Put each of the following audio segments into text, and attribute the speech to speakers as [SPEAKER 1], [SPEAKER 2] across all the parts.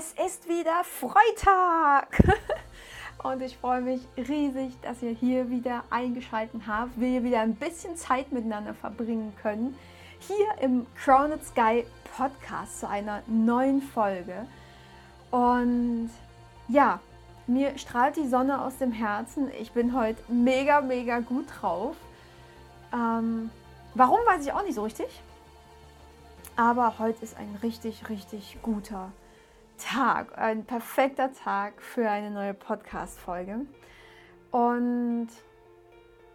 [SPEAKER 1] es ist wieder Freitag. Und ich freue mich riesig, dass ihr hier wieder eingeschaltet habt, wir wieder ein bisschen Zeit miteinander verbringen können. Hier im Crowned Sky Podcast zu einer neuen Folge. Und ja, mir strahlt die Sonne aus dem Herzen. Ich bin heute mega, mega gut drauf. Ähm, warum weiß ich auch nicht so richtig. Aber heute ist ein richtig, richtig guter Tag, ein perfekter Tag für eine neue Podcast-Folge. Und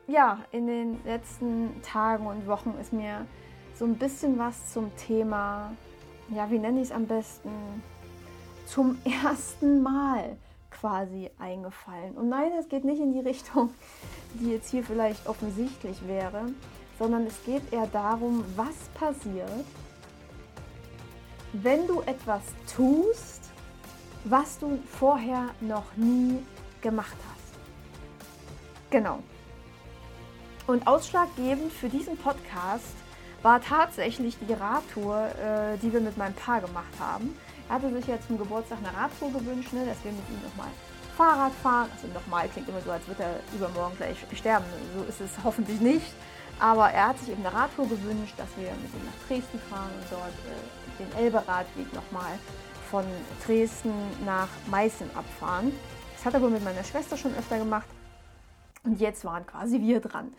[SPEAKER 1] ja, in den letzten Tagen und Wochen ist mir so ein bisschen was zum Thema, ja, wie nenne ich es am besten, zum ersten Mal quasi eingefallen. Und nein, es geht nicht in die Richtung, die jetzt hier vielleicht offensichtlich wäre, sondern es geht eher darum, was passiert, wenn du etwas tust, was du vorher noch nie gemacht hast. Genau. Und ausschlaggebend für diesen Podcast war tatsächlich die Radtour, äh, die wir mit meinem Paar gemacht haben. Er hatte sich ja zum Geburtstag eine Radtour gewünscht, ne, dass wir mit ihm nochmal Fahrrad fahren. Also nochmal klingt immer so, als würde er übermorgen gleich sterben. So ist es hoffentlich nicht. Aber er hat sich eben eine Radtour gewünscht, dass wir mit ihm nach Dresden fahren und dort äh, den Elbe-Radweg nochmal von Dresden nach Meißen abfahren. Das hat er wohl mit meiner Schwester schon öfter gemacht. Und jetzt waren quasi wir dran.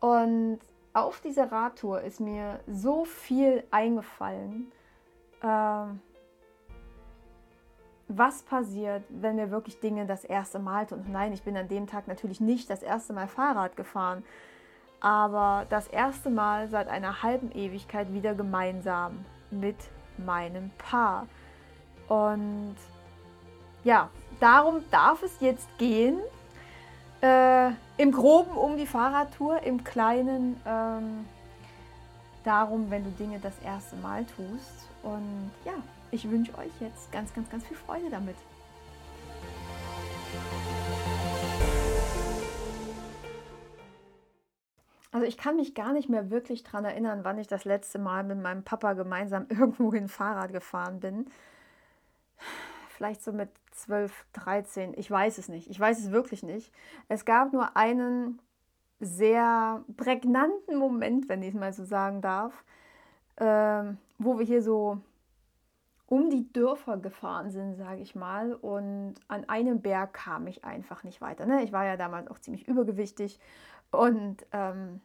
[SPEAKER 1] Und auf dieser Radtour ist mir so viel eingefallen, äh, was passiert, wenn wir wirklich Dinge das erste Mal tun. Nein, ich bin an dem Tag natürlich nicht das erste Mal Fahrrad gefahren, aber das erste Mal seit einer halben Ewigkeit wieder gemeinsam mit meinem Paar. Und ja, darum darf es jetzt gehen. Äh, Im Groben um die Fahrradtour, im Kleinen ähm, darum, wenn du Dinge das erste Mal tust. Und ja, ich wünsche euch jetzt ganz, ganz, ganz viel Freude damit. Also ich kann mich gar nicht mehr wirklich daran erinnern, wann ich das letzte Mal mit meinem Papa gemeinsam irgendwo in Fahrrad gefahren bin. Vielleicht so mit 12, 13. Ich weiß es nicht. Ich weiß es wirklich nicht. Es gab nur einen sehr prägnanten Moment, wenn ich es mal so sagen darf, äh, wo wir hier so um die Dörfer gefahren sind, sage ich mal. Und an einem Berg kam ich einfach nicht weiter. Ne? Ich war ja damals auch ziemlich übergewichtig und ähm,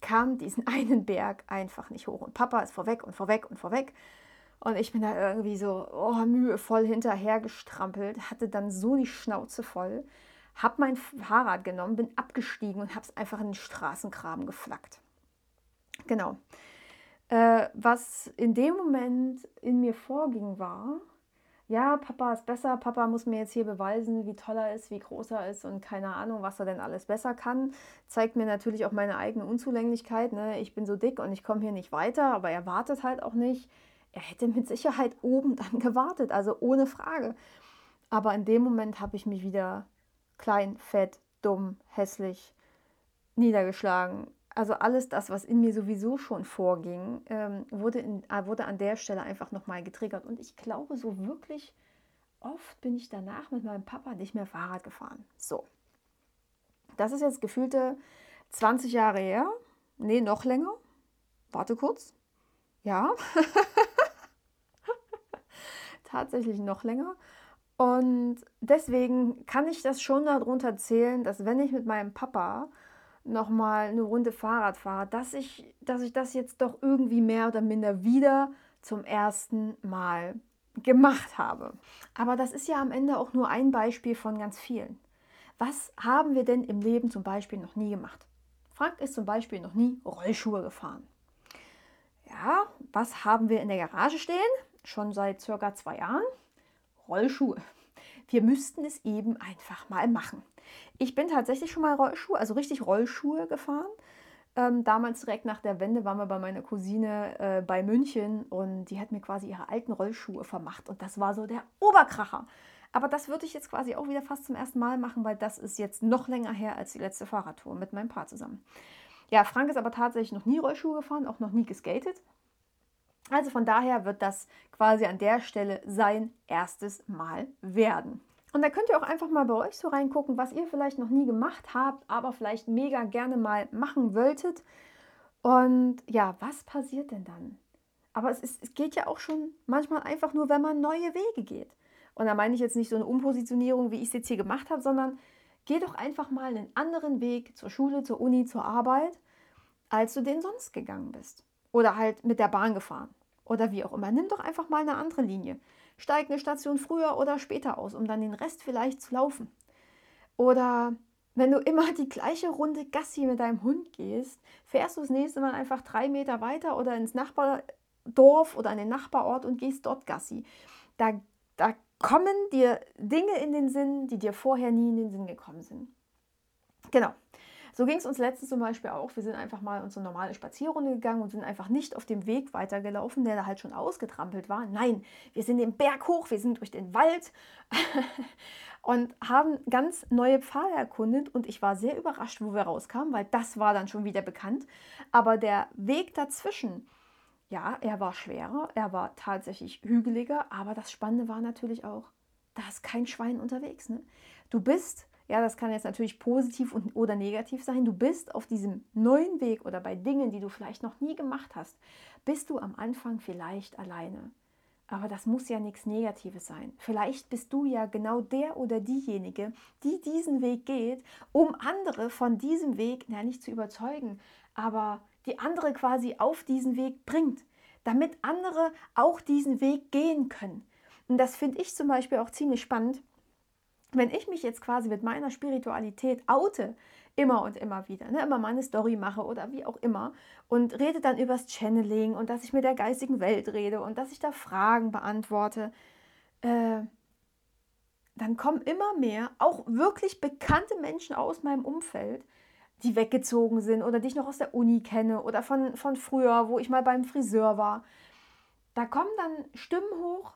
[SPEAKER 1] kam diesen einen Berg einfach nicht hoch. Und Papa ist vorweg und vorweg und vorweg. Und ich bin da irgendwie so oh, mühevoll hinterher gestrampelt, hatte dann so die Schnauze voll, habe mein Fahrrad genommen, bin abgestiegen und habe es einfach in den Straßengraben geflackt. Genau. Äh, was in dem Moment in mir vorging, war, ja, Papa ist besser, Papa muss mir jetzt hier beweisen, wie toll er ist, wie groß er ist und keine Ahnung, was er denn alles besser kann. Zeigt mir natürlich auch meine eigene Unzulänglichkeit. Ne? Ich bin so dick und ich komme hier nicht weiter, aber er wartet halt auch nicht. Er hätte mit Sicherheit oben dann gewartet, also ohne Frage. Aber in dem Moment habe ich mich wieder klein, fett, dumm, hässlich niedergeschlagen also alles das, was in mir sowieso schon vorging, ähm, wurde, in, äh, wurde an der Stelle einfach nochmal getriggert. Und ich glaube, so wirklich oft bin ich danach mit meinem Papa nicht mehr Fahrrad gefahren. So. Das ist jetzt gefühlte 20 Jahre her. Nee, noch länger. Warte kurz. Ja. Tatsächlich noch länger. Und deswegen kann ich das schon darunter zählen, dass wenn ich mit meinem Papa nochmal eine Runde Fahrrad fahre, dass ich, dass ich das jetzt doch irgendwie mehr oder minder wieder zum ersten Mal gemacht habe. Aber das ist ja am Ende auch nur ein Beispiel von ganz vielen. Was haben wir denn im Leben zum Beispiel noch nie gemacht? Frank ist zum Beispiel noch nie Rollschuhe gefahren. Ja, was haben wir in der Garage stehen? Schon seit circa zwei Jahren? Rollschuhe. Wir müssten es eben einfach mal machen. Ich bin tatsächlich schon mal Rollschuhe, also richtig Rollschuhe gefahren. Ähm, damals direkt nach der Wende waren wir bei meiner Cousine äh, bei München und die hat mir quasi ihre alten Rollschuhe vermacht und das war so der Oberkracher. Aber das würde ich jetzt quasi auch wieder fast zum ersten Mal machen, weil das ist jetzt noch länger her als die letzte Fahrradtour mit meinem Paar zusammen. Ja, Frank ist aber tatsächlich noch nie Rollschuhe gefahren, auch noch nie geskatet. Also von daher wird das quasi an der Stelle sein erstes Mal werden. Und da könnt ihr auch einfach mal bei euch so reingucken, was ihr vielleicht noch nie gemacht habt, aber vielleicht mega gerne mal machen wolltet. Und ja, was passiert denn dann? Aber es, ist, es geht ja auch schon manchmal einfach nur, wenn man neue Wege geht. Und da meine ich jetzt nicht so eine Umpositionierung, wie ich es jetzt hier gemacht habe, sondern geh doch einfach mal einen anderen Weg zur Schule, zur Uni, zur Arbeit, als du den sonst gegangen bist. Oder halt mit der Bahn gefahren. Oder wie auch immer. Nimm doch einfach mal eine andere Linie. Steig eine Station früher oder später aus, um dann den Rest vielleicht zu laufen. Oder wenn du immer die gleiche Runde Gassi mit deinem Hund gehst, fährst du das nächste Mal einfach drei Meter weiter oder ins Nachbardorf oder an den Nachbarort und gehst dort Gassi. Da, da kommen dir Dinge in den Sinn, die dir vorher nie in den Sinn gekommen sind. Genau. So ging es uns letztens zum Beispiel auch. Wir sind einfach mal unsere normale Spazierrunde gegangen und sind einfach nicht auf dem Weg weitergelaufen, der da halt schon ausgetrampelt war. Nein, wir sind den Berg hoch, wir sind durch den Wald und haben ganz neue Pfade erkundet. Und ich war sehr überrascht, wo wir rauskamen, weil das war dann schon wieder bekannt. Aber der Weg dazwischen, ja, er war schwerer, er war tatsächlich hügeliger, aber das Spannende war natürlich auch, da ist kein Schwein unterwegs. Ne? Du bist ja, das kann jetzt natürlich positiv und, oder negativ sein. Du bist auf diesem neuen Weg oder bei Dingen, die du vielleicht noch nie gemacht hast, bist du am Anfang vielleicht alleine. Aber das muss ja nichts Negatives sein. Vielleicht bist du ja genau der oder diejenige, die diesen Weg geht, um andere von diesem Weg, ja nicht zu überzeugen, aber die andere quasi auf diesen Weg bringt, damit andere auch diesen Weg gehen können. Und das finde ich zum Beispiel auch ziemlich spannend wenn ich mich jetzt quasi mit meiner Spiritualität oute, immer und immer wieder, ne, immer meine Story mache oder wie auch immer und rede dann übers Channeling und dass ich mit der geistigen Welt rede und dass ich da Fragen beantworte, äh, dann kommen immer mehr, auch wirklich bekannte Menschen aus meinem Umfeld, die weggezogen sind oder die ich noch aus der Uni kenne oder von, von früher, wo ich mal beim Friseur war. Da kommen dann Stimmen hoch,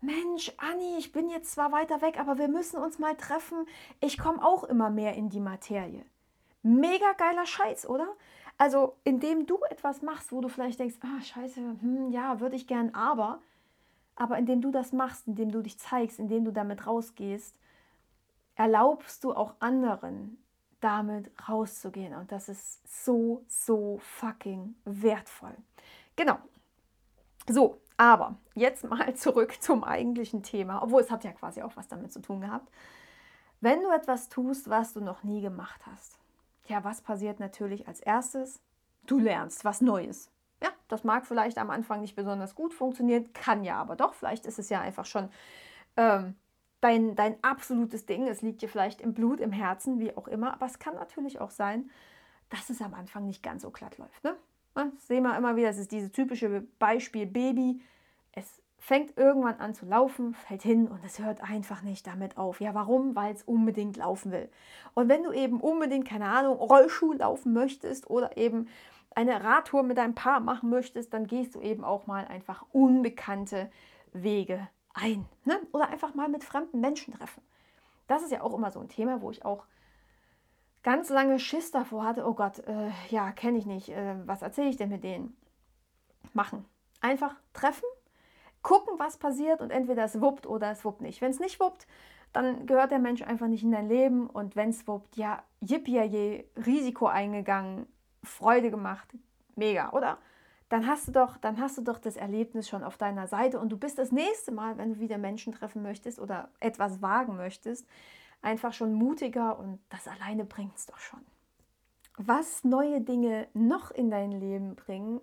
[SPEAKER 1] Mensch, Anni, ich bin jetzt zwar weiter weg, aber wir müssen uns mal treffen. Ich komme auch immer mehr in die Materie. Mega geiler Scheiß, oder? Also, indem du etwas machst, wo du vielleicht denkst, ah, scheiße, hm, ja, würde ich gern, aber, aber indem du das machst, indem du dich zeigst, indem du damit rausgehst, erlaubst du auch anderen, damit rauszugehen. Und das ist so, so fucking wertvoll. Genau. So, aber jetzt mal zurück zum eigentlichen Thema, obwohl es hat ja quasi auch was damit zu tun gehabt. Wenn du etwas tust, was du noch nie gemacht hast, ja, was passiert natürlich als erstes? Du lernst was Neues. Ja, das mag vielleicht am Anfang nicht besonders gut funktionieren, kann ja aber doch. Vielleicht ist es ja einfach schon ähm, dein, dein absolutes Ding. Es liegt dir vielleicht im Blut, im Herzen, wie auch immer. Aber es kann natürlich auch sein, dass es am Anfang nicht ganz so glatt läuft. Ne? Das sehen wir immer wieder, das ist dieses typische Beispiel Baby. Es fängt irgendwann an zu laufen, fällt hin und es hört einfach nicht damit auf. Ja, warum? Weil es unbedingt laufen will. Und wenn du eben unbedingt, keine Ahnung, Rollschuh laufen möchtest oder eben eine Radtour mit deinem Paar machen möchtest, dann gehst du eben auch mal einfach unbekannte Wege ein. Ne? Oder einfach mal mit fremden Menschen treffen. Das ist ja auch immer so ein Thema, wo ich auch ganz lange Schiss davor hatte, oh Gott, äh, ja, kenne ich nicht, äh, was erzähle ich denn mit denen? Machen. Einfach treffen, gucken, was passiert und entweder es wuppt oder es wuppt nicht. Wenn es nicht wuppt, dann gehört der Mensch einfach nicht in dein Leben und wenn es wuppt, ja, yippie, je Risiko eingegangen, Freude gemacht, mega, oder? Dann hast du doch, dann hast du doch das Erlebnis schon auf deiner Seite und du bist das nächste Mal, wenn du wieder Menschen treffen möchtest oder etwas wagen möchtest, einfach schon mutiger und das alleine bringt es doch schon. Was neue Dinge noch in dein Leben bringen,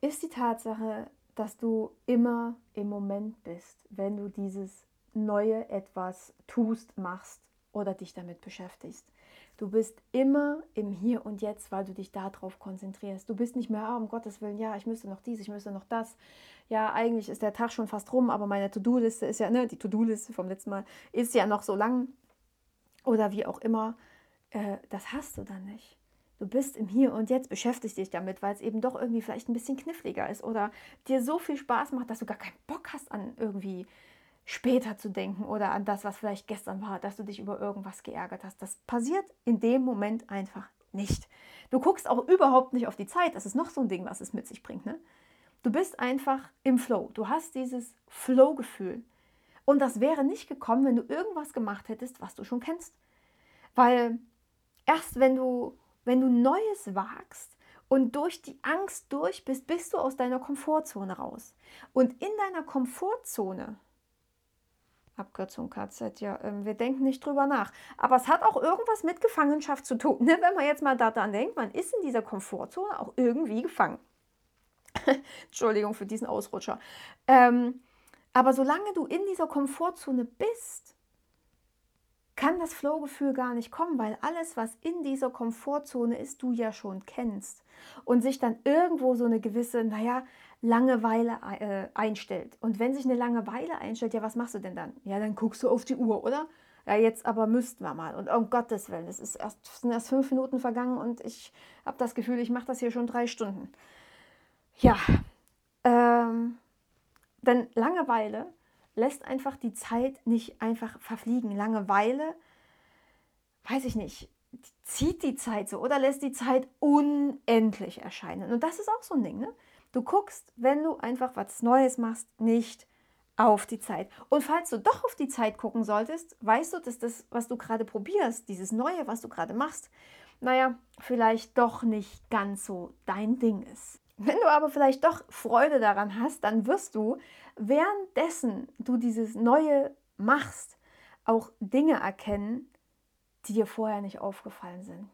[SPEAKER 1] ist die Tatsache, dass du immer im Moment bist, wenn du dieses neue etwas tust, machst oder dich damit beschäftigst. Du bist immer im Hier und Jetzt, weil du dich darauf konzentrierst. Du bist nicht mehr, oh, um Gottes Willen, ja, ich müsste noch dies, ich müsste noch das. Ja, eigentlich ist der Tag schon fast rum, aber meine To-Do-Liste ist ja, ne, die To-Do-Liste vom letzten Mal ist ja noch so lang oder wie auch immer, äh, das hast du dann nicht. Du bist im Hier und Jetzt, beschäftigst dich damit, weil es eben doch irgendwie vielleicht ein bisschen kniffliger ist oder dir so viel Spaß macht, dass du gar keinen Bock hast an irgendwie später zu denken oder an das, was vielleicht gestern war, dass du dich über irgendwas geärgert hast. Das passiert in dem Moment einfach nicht. Du guckst auch überhaupt nicht auf die Zeit. Das ist noch so ein Ding, was es mit sich bringt. Ne? Du bist einfach im Flow. Du hast dieses Flow-Gefühl. Und das wäre nicht gekommen, wenn du irgendwas gemacht hättest, was du schon kennst. Weil erst wenn du, wenn du Neues wagst und durch die Angst durch bist, bist du aus deiner Komfortzone raus. Und in deiner Komfortzone, Abkürzung KZ, ja, äh, wir denken nicht drüber nach. Aber es hat auch irgendwas mit Gefangenschaft zu tun. Ne? Wenn man jetzt mal daran denkt, man ist in dieser Komfortzone auch irgendwie gefangen. Entschuldigung für diesen Ausrutscher. Ähm, aber solange du in dieser Komfortzone bist, kann das Flow-Gefühl gar nicht kommen, weil alles, was in dieser Komfortzone ist, du ja schon kennst. Und sich dann irgendwo so eine gewisse, naja, Langeweile äh, einstellt. Und wenn sich eine Langeweile einstellt, ja, was machst du denn dann? Ja, dann guckst du auf die Uhr, oder? Ja, jetzt aber müssten wir mal. Und um Gottes Willen, es ist erst, sind erst fünf Minuten vergangen und ich habe das Gefühl, ich mache das hier schon drei Stunden. Ja, ähm, denn Langeweile lässt einfach die Zeit nicht einfach verfliegen. Langeweile, weiß ich nicht, zieht die Zeit so oder lässt die Zeit unendlich erscheinen. Und das ist auch so ein Ding. Ne? Du guckst, wenn du einfach was Neues machst, nicht auf die Zeit. Und falls du doch auf die Zeit gucken solltest, weißt du, dass das, was du gerade probierst, dieses Neue, was du gerade machst, naja, vielleicht doch nicht ganz so dein Ding ist. Wenn du aber vielleicht doch Freude daran hast, dann wirst du, währenddessen du dieses Neue machst, auch Dinge erkennen, die dir vorher nicht aufgefallen sind.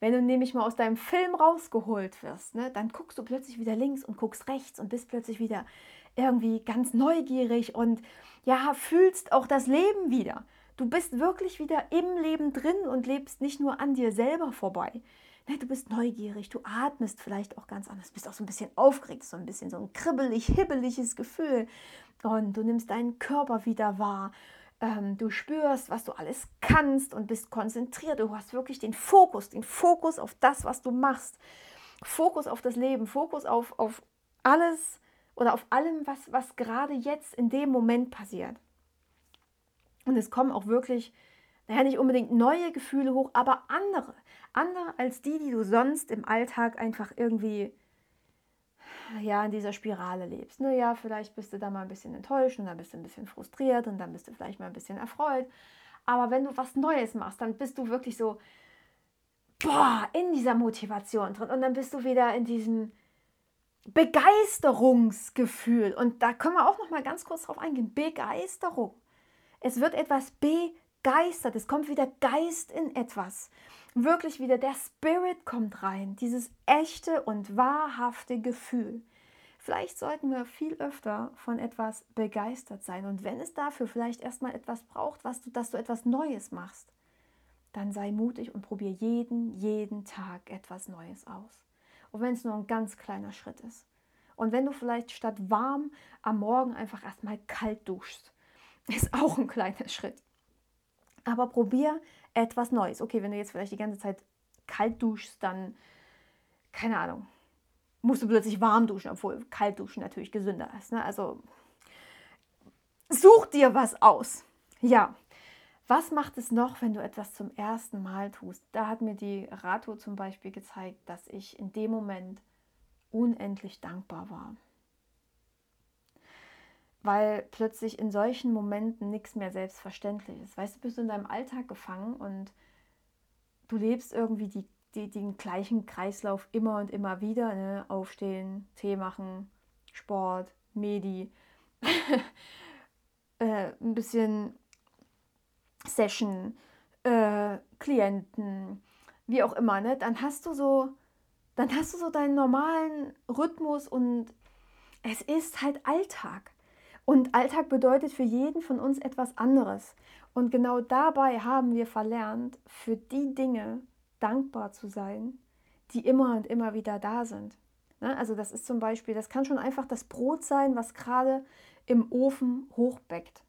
[SPEAKER 1] Wenn du nämlich mal aus deinem Film rausgeholt wirst, ne, dann guckst du plötzlich wieder links und guckst rechts und bist plötzlich wieder irgendwie ganz neugierig und ja, fühlst auch das Leben wieder. Du bist wirklich wieder im Leben drin und lebst nicht nur an dir selber vorbei. Ne, du bist neugierig, du atmest vielleicht auch ganz anders, bist auch so ein bisschen aufgeregt, so ein bisschen so ein kribbelig, hibbeliges Gefühl. Und du nimmst deinen Körper wieder wahr. Ähm, du spürst, was du alles kannst und bist konzentriert. Du hast wirklich den Fokus, den Fokus auf das, was du machst. Fokus auf das Leben, Fokus auf, auf alles oder auf allem, was, was gerade jetzt in dem Moment passiert. Und es kommen auch wirklich, naja, nicht unbedingt neue Gefühle hoch, aber andere. Andere als die, die du sonst im Alltag einfach irgendwie ja, in dieser Spirale lebst. Naja, vielleicht bist du da mal ein bisschen enttäuscht und dann bist du ein bisschen frustriert und dann bist du vielleicht mal ein bisschen erfreut. Aber wenn du was Neues machst, dann bist du wirklich so boah, in dieser Motivation drin und dann bist du wieder in diesem Begeisterungsgefühl. Und da können wir auch noch mal ganz kurz drauf eingehen. Begeisterung. Es wird etwas begeistert. Es kommt wieder Geist in etwas wirklich wieder der Spirit kommt rein, dieses echte und wahrhafte Gefühl. Vielleicht sollten wir viel öfter von etwas begeistert sein. Und wenn es dafür vielleicht erstmal etwas braucht, was du, dass du etwas Neues machst, dann sei mutig und probier jeden, jeden Tag etwas Neues aus. Und wenn es nur ein ganz kleiner Schritt ist. Und wenn du vielleicht statt warm am Morgen einfach erstmal kalt duschst, ist auch ein kleiner Schritt. Aber probier etwas Neues. Okay, wenn du jetzt vielleicht die ganze Zeit kalt duschst, dann, keine Ahnung, musst du plötzlich warm duschen, obwohl kalt duschen natürlich gesünder ist. Ne? Also such dir was aus. Ja. Was macht es noch, wenn du etwas zum ersten Mal tust? Da hat mir die Rato zum Beispiel gezeigt, dass ich in dem Moment unendlich dankbar war weil plötzlich in solchen Momenten nichts mehr selbstverständlich ist. Weißt du, bist du in deinem Alltag gefangen und du lebst irgendwie die, die, den gleichen Kreislauf immer und immer wieder. Ne? Aufstehen, Tee machen, Sport, Medi, äh, ein bisschen Session, äh, Klienten, wie auch immer. Ne? Dann hast du so, dann hast du so deinen normalen Rhythmus und es ist halt Alltag. Und Alltag bedeutet für jeden von uns etwas anderes. Und genau dabei haben wir verlernt, für die Dinge dankbar zu sein, die immer und immer wieder da sind. Ne? Also das ist zum Beispiel, das kann schon einfach das Brot sein, was gerade im Ofen hochbeckt.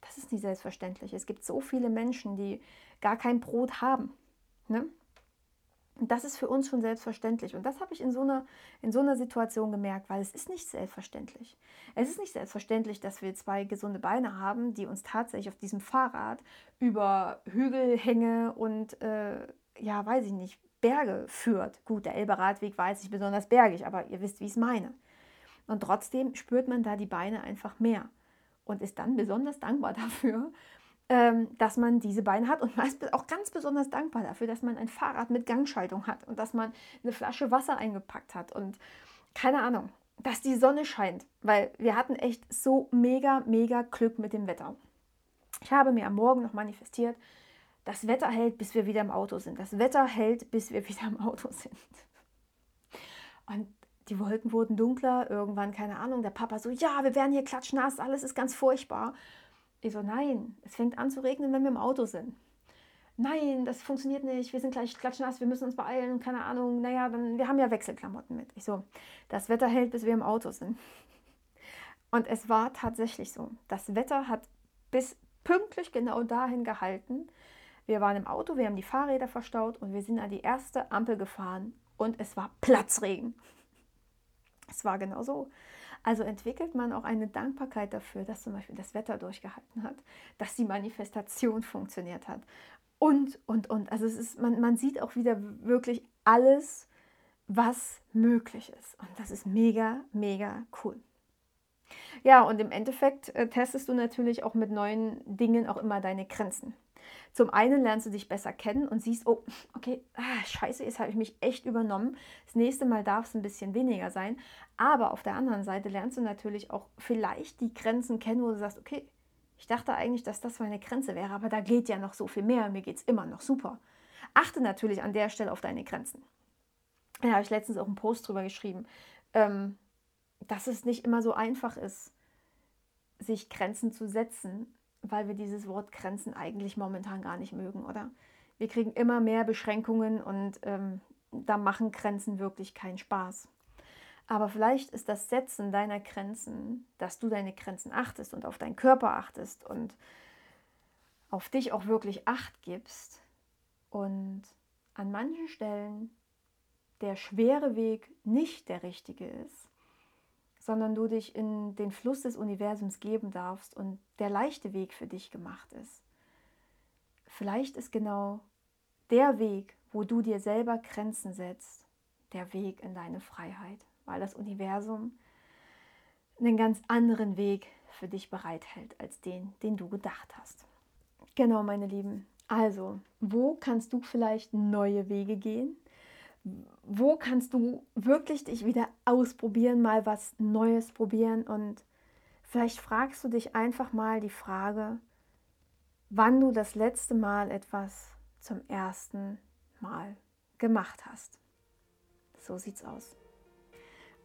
[SPEAKER 1] Das ist nicht selbstverständlich. Es gibt so viele Menschen, die gar kein Brot haben. Ne? Das ist für uns schon selbstverständlich. Und das habe ich in so, einer, in so einer Situation gemerkt, weil es ist nicht selbstverständlich. Es ist nicht selbstverständlich, dass wir zwei gesunde Beine haben, die uns tatsächlich auf diesem Fahrrad über Hügelhänge und, äh, ja, weiß ich nicht, Berge führt. Gut, der Elbe-Radweg war jetzt nicht besonders bergig, aber ihr wisst, wie ich es meine. Und trotzdem spürt man da die Beine einfach mehr und ist dann besonders dankbar dafür, dass man diese Beine hat und man ist auch ganz besonders dankbar dafür, dass man ein Fahrrad mit Gangschaltung hat und dass man eine Flasche Wasser eingepackt hat und keine Ahnung, dass die Sonne scheint, weil wir hatten echt so mega, mega Glück mit dem Wetter. Ich habe mir am Morgen noch manifestiert, das Wetter hält, bis wir wieder im Auto sind. Das Wetter hält, bis wir wieder im Auto sind. Und die Wolken wurden dunkler, irgendwann, keine Ahnung, der Papa so, ja, wir werden hier klatschnass, alles ist ganz furchtbar. Ich so, nein, es fängt an zu regnen, wenn wir im Auto sind. Nein, das funktioniert nicht, wir sind gleich klatschnass, wir müssen uns beeilen, keine Ahnung, naja, dann, wir haben ja Wechselklamotten mit. Ich so, das Wetter hält, bis wir im Auto sind. Und es war tatsächlich so. Das Wetter hat bis pünktlich genau dahin gehalten. Wir waren im Auto, wir haben die Fahrräder verstaut und wir sind an die erste Ampel gefahren und es war Platzregen. Es war genau so. Also entwickelt man auch eine Dankbarkeit dafür, dass zum Beispiel das Wetter durchgehalten hat, dass die Manifestation funktioniert hat und, und, und. Also es ist, man, man sieht auch wieder wirklich alles, was möglich ist. Und das ist mega, mega cool. Ja, und im Endeffekt äh, testest du natürlich auch mit neuen Dingen auch immer deine Grenzen. Zum einen lernst du dich besser kennen und siehst, oh, okay, ah, scheiße, jetzt habe ich mich echt übernommen. Das nächste Mal darf es ein bisschen weniger sein. Aber auf der anderen Seite lernst du natürlich auch vielleicht die Grenzen kennen, wo du sagst, okay, ich dachte eigentlich, dass das meine Grenze wäre, aber da geht ja noch so viel mehr. Mir geht es immer noch super. Achte natürlich an der Stelle auf deine Grenzen. Da habe ich letztens auch einen Post drüber geschrieben, ähm, dass es nicht immer so einfach ist, sich Grenzen zu setzen, weil wir dieses Wort Grenzen eigentlich momentan gar nicht mögen, oder? Wir kriegen immer mehr Beschränkungen und ähm, da machen Grenzen wirklich keinen Spaß. Aber vielleicht ist das Setzen deiner Grenzen, dass du deine Grenzen achtest und auf deinen Körper achtest und auf dich auch wirklich acht gibst und an manchen Stellen der schwere Weg nicht der richtige ist, sondern du dich in den Fluss des Universums geben darfst und der leichte Weg für dich gemacht ist. Vielleicht ist genau der Weg, wo du dir selber Grenzen setzt, der Weg in deine Freiheit, weil das Universum einen ganz anderen Weg für dich bereithält als den, den du gedacht hast. Genau, meine Lieben. Also, wo kannst du vielleicht neue Wege gehen? Wo kannst du wirklich dich wieder ausprobieren, mal was Neues probieren und vielleicht fragst du dich einfach mal die Frage, wann du das letzte Mal etwas zum ersten Mal gemacht hast. So sieht's aus.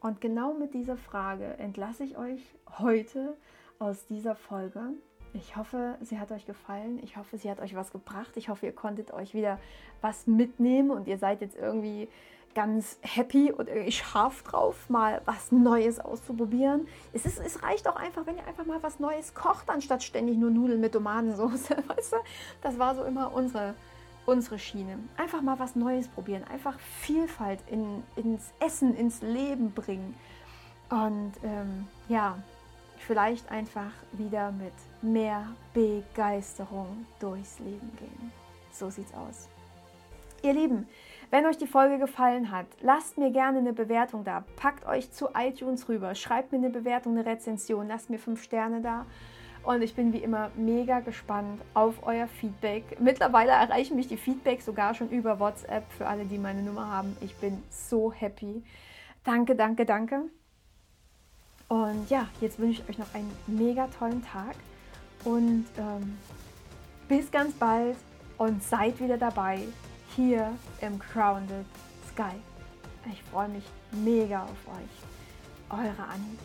[SPEAKER 1] Und genau mit dieser Frage entlasse ich euch heute aus dieser Folge. Ich hoffe, sie hat euch gefallen. Ich hoffe, sie hat euch was gebracht. Ich hoffe, ihr konntet euch wieder was mitnehmen und ihr seid jetzt irgendwie ganz happy und irgendwie scharf drauf, mal was Neues auszuprobieren. Es, ist, es reicht auch einfach, wenn ihr einfach mal was Neues kocht, anstatt ständig nur Nudeln mit Tomatensauce. Weißt du? Das war so immer unsere, unsere Schiene. Einfach mal was Neues probieren. Einfach Vielfalt in, ins Essen, ins Leben bringen. Und ähm, ja, vielleicht einfach wieder mit mehr Begeisterung durchs Leben gehen. So sieht's aus. Ihr Lieben, wenn euch die Folge gefallen hat, lasst mir gerne eine Bewertung da. Packt euch zu iTunes rüber, schreibt mir eine Bewertung, eine Rezension, lasst mir fünf Sterne da. Und ich bin wie immer mega gespannt auf euer Feedback. Mittlerweile erreichen mich die Feedbacks sogar schon über WhatsApp für alle, die meine Nummer haben. Ich bin so happy. Danke, danke, danke. Und ja, jetzt wünsche ich euch noch einen mega tollen Tag und ähm, bis ganz bald und seid wieder dabei hier im Grounded Sky. Ich freue mich mega auf euch. Eure Annie.